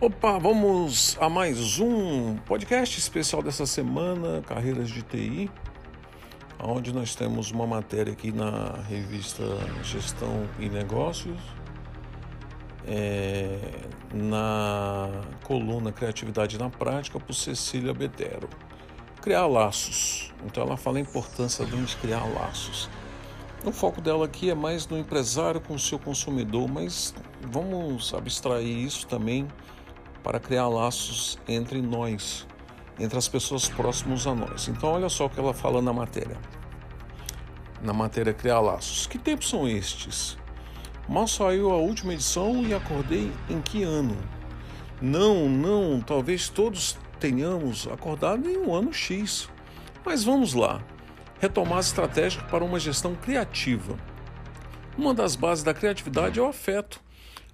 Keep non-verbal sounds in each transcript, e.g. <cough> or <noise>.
Opa, vamos a mais um podcast especial dessa semana, Carreiras de TI, onde nós temos uma matéria aqui na revista Gestão e Negócios, é, na coluna Criatividade na Prática, por Cecília Betero. Criar laços. Então ela fala a importância de gente criar laços. O foco dela aqui é mais no empresário com o seu consumidor, mas vamos abstrair isso também para criar laços entre nós, entre as pessoas próximas a nós. Então, olha só o que ela fala na matéria. Na matéria Criar Laços. Que tempos são estes? Mal saiu a última edição e acordei em que ano? Não, não, talvez todos tenhamos acordado em um ano X. Mas vamos lá. Retomar a estratégia para uma gestão criativa. Uma das bases da criatividade é o afeto.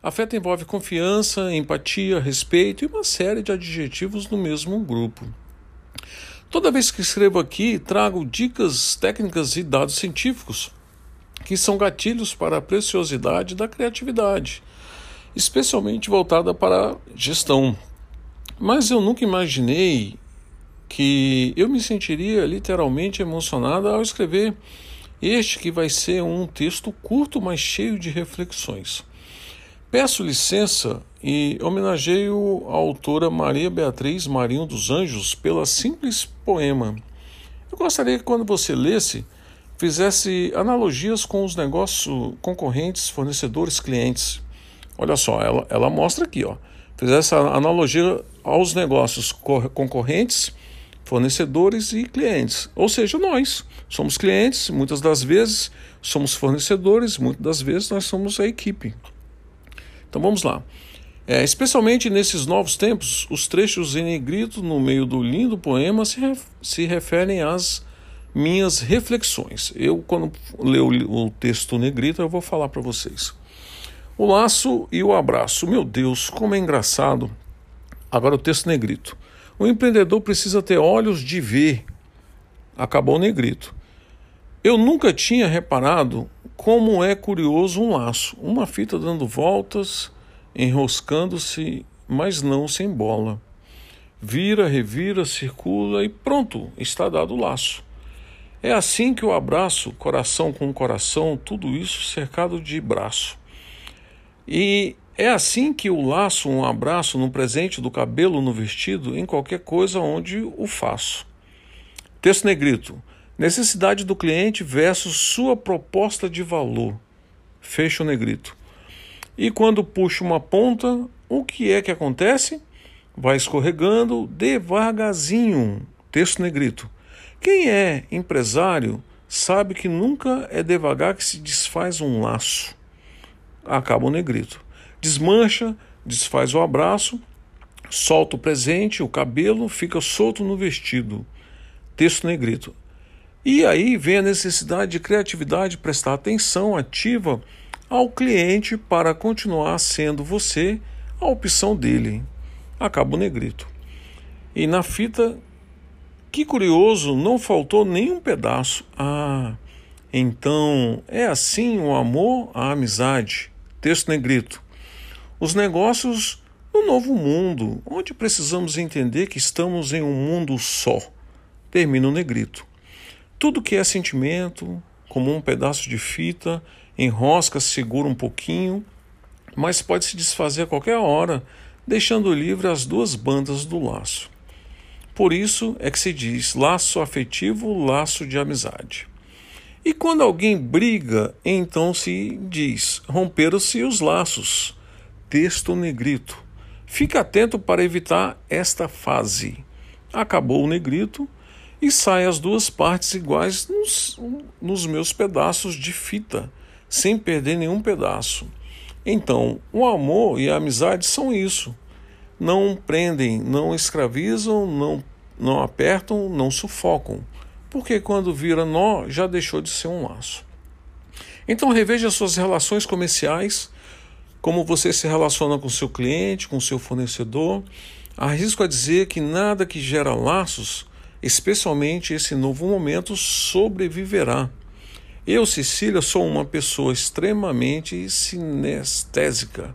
Afeto envolve confiança, empatia, respeito e uma série de adjetivos no mesmo grupo. Toda vez que escrevo aqui, trago dicas técnicas e dados científicos que são gatilhos para a preciosidade da criatividade, especialmente voltada para a gestão. Mas eu nunca imaginei que eu me sentiria literalmente emocionada ao escrever este que vai ser um texto curto, mas cheio de reflexões. Peço licença e homenageio a autora Maria Beatriz Marinho dos Anjos pela simples poema. Eu gostaria que quando você lesse, fizesse analogias com os negócios concorrentes, fornecedores, clientes. Olha só, ela, ela mostra aqui, ó. Fizesse analogia aos negócios concorrentes, fornecedores e clientes. Ou seja, nós somos clientes, muitas das vezes somos fornecedores, muitas das vezes nós somos a equipe. Então vamos lá. É, especialmente nesses novos tempos, os trechos em negrito no meio do lindo poema se, ref se referem às minhas reflexões. Eu, quando ler o texto negrito, eu vou falar para vocês. O laço e o abraço. Meu Deus, como é engraçado. Agora o texto negrito. O empreendedor precisa ter olhos de ver. Acabou o negrito. Eu nunca tinha reparado como é curioso um laço, uma fita dando voltas, enroscando-se, mas não sem bola. Vira, revira, circula e pronto, está dado o laço. É assim que o abraço, coração com coração, tudo isso cercado de braço. E é assim que o laço, um abraço no presente do cabelo no vestido, em qualquer coisa onde o faço. Texto negrito. Necessidade do cliente versus sua proposta de valor. Fecha o negrito. E quando puxa uma ponta, o que é que acontece? Vai escorregando devagarzinho. Texto negrito. Quem é empresário sabe que nunca é devagar que se desfaz um laço. Acaba o negrito. Desmancha, desfaz o abraço, solta o presente, o cabelo fica solto no vestido. Texto negrito. E aí vem a necessidade de criatividade, prestar atenção ativa ao cliente para continuar sendo você a opção dele. Acaba o negrito. E na fita, que curioso, não faltou nenhum pedaço. Ah, então é assim o amor, a amizade. Texto negrito. Os negócios no novo mundo, onde precisamos entender que estamos em um mundo só. Termina o negrito. Tudo que é sentimento, como um pedaço de fita, enrosca, segura um pouquinho, mas pode se desfazer a qualquer hora, deixando livre as duas bandas do laço. Por isso é que se diz laço afetivo, laço de amizade. E quando alguém briga, então se diz romperam-se os laços. Texto negrito. Fique atento para evitar esta fase. Acabou o negrito e sai as duas partes iguais nos, nos meus pedaços de fita, sem perder nenhum pedaço. Então, o amor e a amizade são isso. Não prendem, não escravizam, não, não apertam, não sufocam. Porque quando vira nó, já deixou de ser um laço. Então, reveja suas relações comerciais, como você se relaciona com seu cliente, com seu fornecedor. Arrisco a dizer que nada que gera laços especialmente esse novo momento, sobreviverá. Eu, Cecília, sou uma pessoa extremamente sinestésica.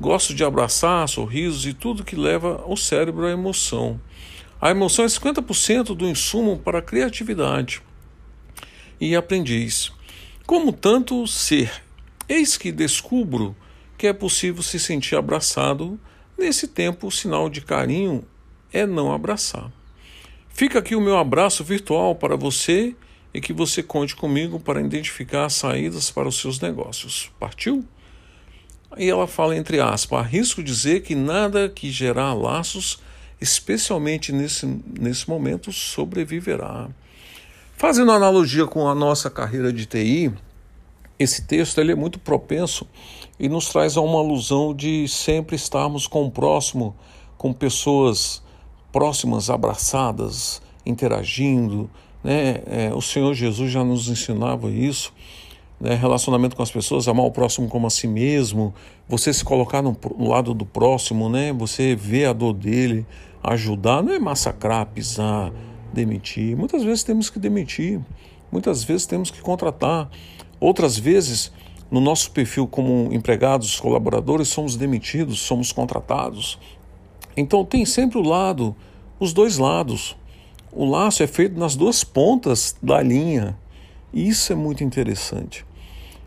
Gosto de abraçar, sorrisos e tudo que leva o cérebro à emoção. A emoção é 50% do insumo para a criatividade. E aprendiz. Como tanto ser, eis que descubro que é possível se sentir abraçado. Nesse tempo, o sinal de carinho é não abraçar. Fica aqui o meu abraço virtual para você e que você conte comigo para identificar saídas para os seus negócios. Partiu? E ela fala entre aspas: arrisco dizer que nada que gerar laços, especialmente nesse, nesse momento, sobreviverá. Fazendo analogia com a nossa carreira de TI, esse texto ele é muito propenso e nos traz a uma alusão de sempre estarmos com o próximo, com pessoas próximas, abraçadas, interagindo. Né? É, o Senhor Jesus já nos ensinava isso. Né? Relacionamento com as pessoas, amar o próximo como a si mesmo, você se colocar no, no lado do próximo, né? você ver a dor dele, ajudar, não é massacrar, pisar, demitir. Muitas vezes temos que demitir, muitas vezes temos que contratar, outras vezes no nosso perfil como empregados, colaboradores, somos demitidos, somos contratados, então tem sempre o lado, os dois lados. O laço é feito nas duas pontas da linha. Isso é muito interessante.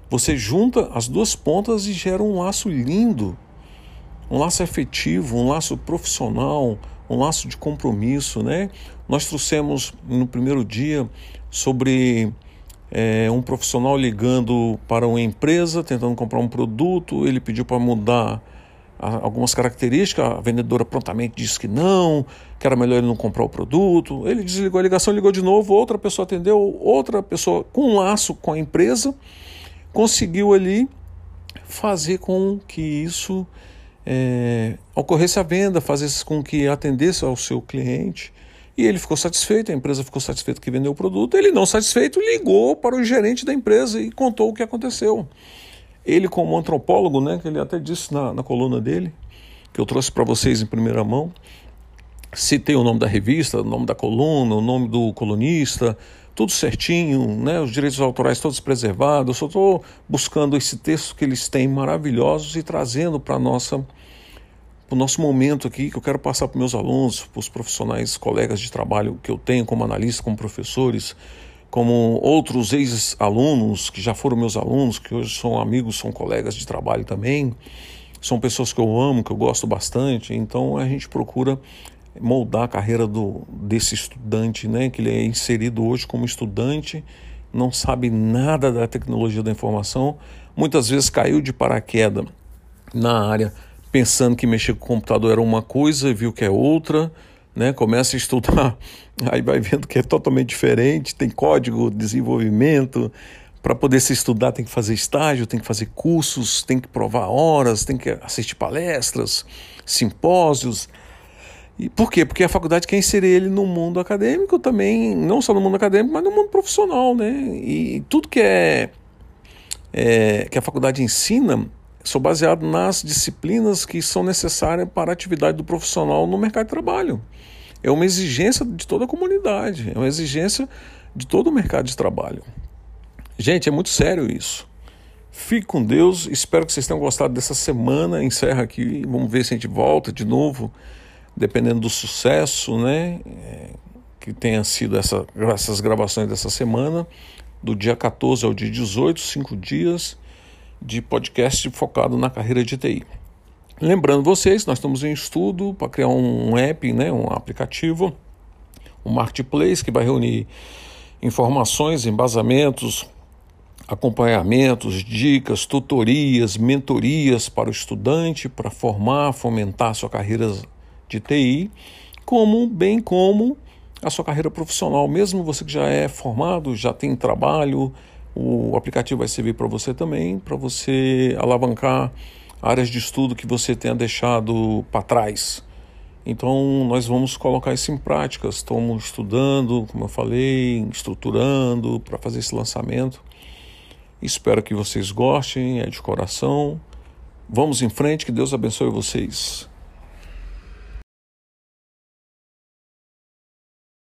Você junta as duas pontas e gera um laço lindo, um laço efetivo, um laço profissional, um laço de compromisso, né? Nós trouxemos no primeiro dia sobre é, um profissional ligando para uma empresa, tentando comprar um produto, ele pediu para mudar algumas características, a vendedora prontamente disse que não, que era melhor ele não comprar o produto. Ele desligou a ligação, ligou de novo, outra pessoa atendeu, outra pessoa com um laço com a empresa conseguiu ali fazer com que isso é, ocorresse a venda, fazer com que atendesse ao seu cliente. E ele ficou satisfeito, a empresa ficou satisfeita que vendeu o produto. Ele, não satisfeito, ligou para o gerente da empresa e contou o que aconteceu. Ele, como antropólogo, né, que ele até disse na, na coluna dele, que eu trouxe para vocês em primeira mão, citei o nome da revista, o nome da coluna, o nome do colunista, tudo certinho, né, os direitos autorais todos preservados. Eu só estou buscando esse texto que eles têm maravilhosos e trazendo para nossa o nosso momento aqui que eu quero passar para meus alunos, para os profissionais, colegas de trabalho que eu tenho como analista, como professores, como outros ex-alunos que já foram meus alunos, que hoje são amigos, são colegas de trabalho também, são pessoas que eu amo, que eu gosto bastante. Então a gente procura moldar a carreira do, desse estudante, né, que ele é inserido hoje como estudante, não sabe nada da tecnologia da informação, muitas vezes caiu de paraquedas na área pensando que mexer com o computador era uma coisa viu que é outra né? Começa a estudar, <laughs> aí vai vendo que é totalmente diferente, tem código, desenvolvimento. Para poder se estudar, tem que fazer estágio, tem que fazer cursos, tem que provar horas, tem que assistir palestras, simpósios. E por quê? Porque a faculdade quer inserir ele no mundo acadêmico também, não só no mundo acadêmico, mas no mundo profissional, né? E tudo que é, é que a faculdade ensina são baseados nas disciplinas que são necessárias para a atividade do profissional no mercado de trabalho. É uma exigência de toda a comunidade, é uma exigência de todo o mercado de trabalho. Gente, é muito sério isso. Fique com Deus, espero que vocês tenham gostado dessa semana. Encerra aqui, vamos ver se a gente volta de novo, dependendo do sucesso, né? É, que tenha sido essa, essas gravações dessa semana, do dia 14 ao dia 18, cinco dias de podcast focado na carreira de TI. Lembrando vocês, nós estamos em estudo para criar um app, né, um aplicativo, um marketplace que vai reunir informações, embasamentos, acompanhamentos, dicas, tutorias, mentorias para o estudante para formar, fomentar sua carreira de TI, como bem como a sua carreira profissional. Mesmo você que já é formado, já tem trabalho, o aplicativo vai servir para você também, para você alavancar áreas de estudo que você tenha deixado para trás. Então, nós vamos colocar isso em prática. Estamos estudando, como eu falei, estruturando para fazer esse lançamento. Espero que vocês gostem, é de coração. Vamos em frente, que Deus abençoe vocês.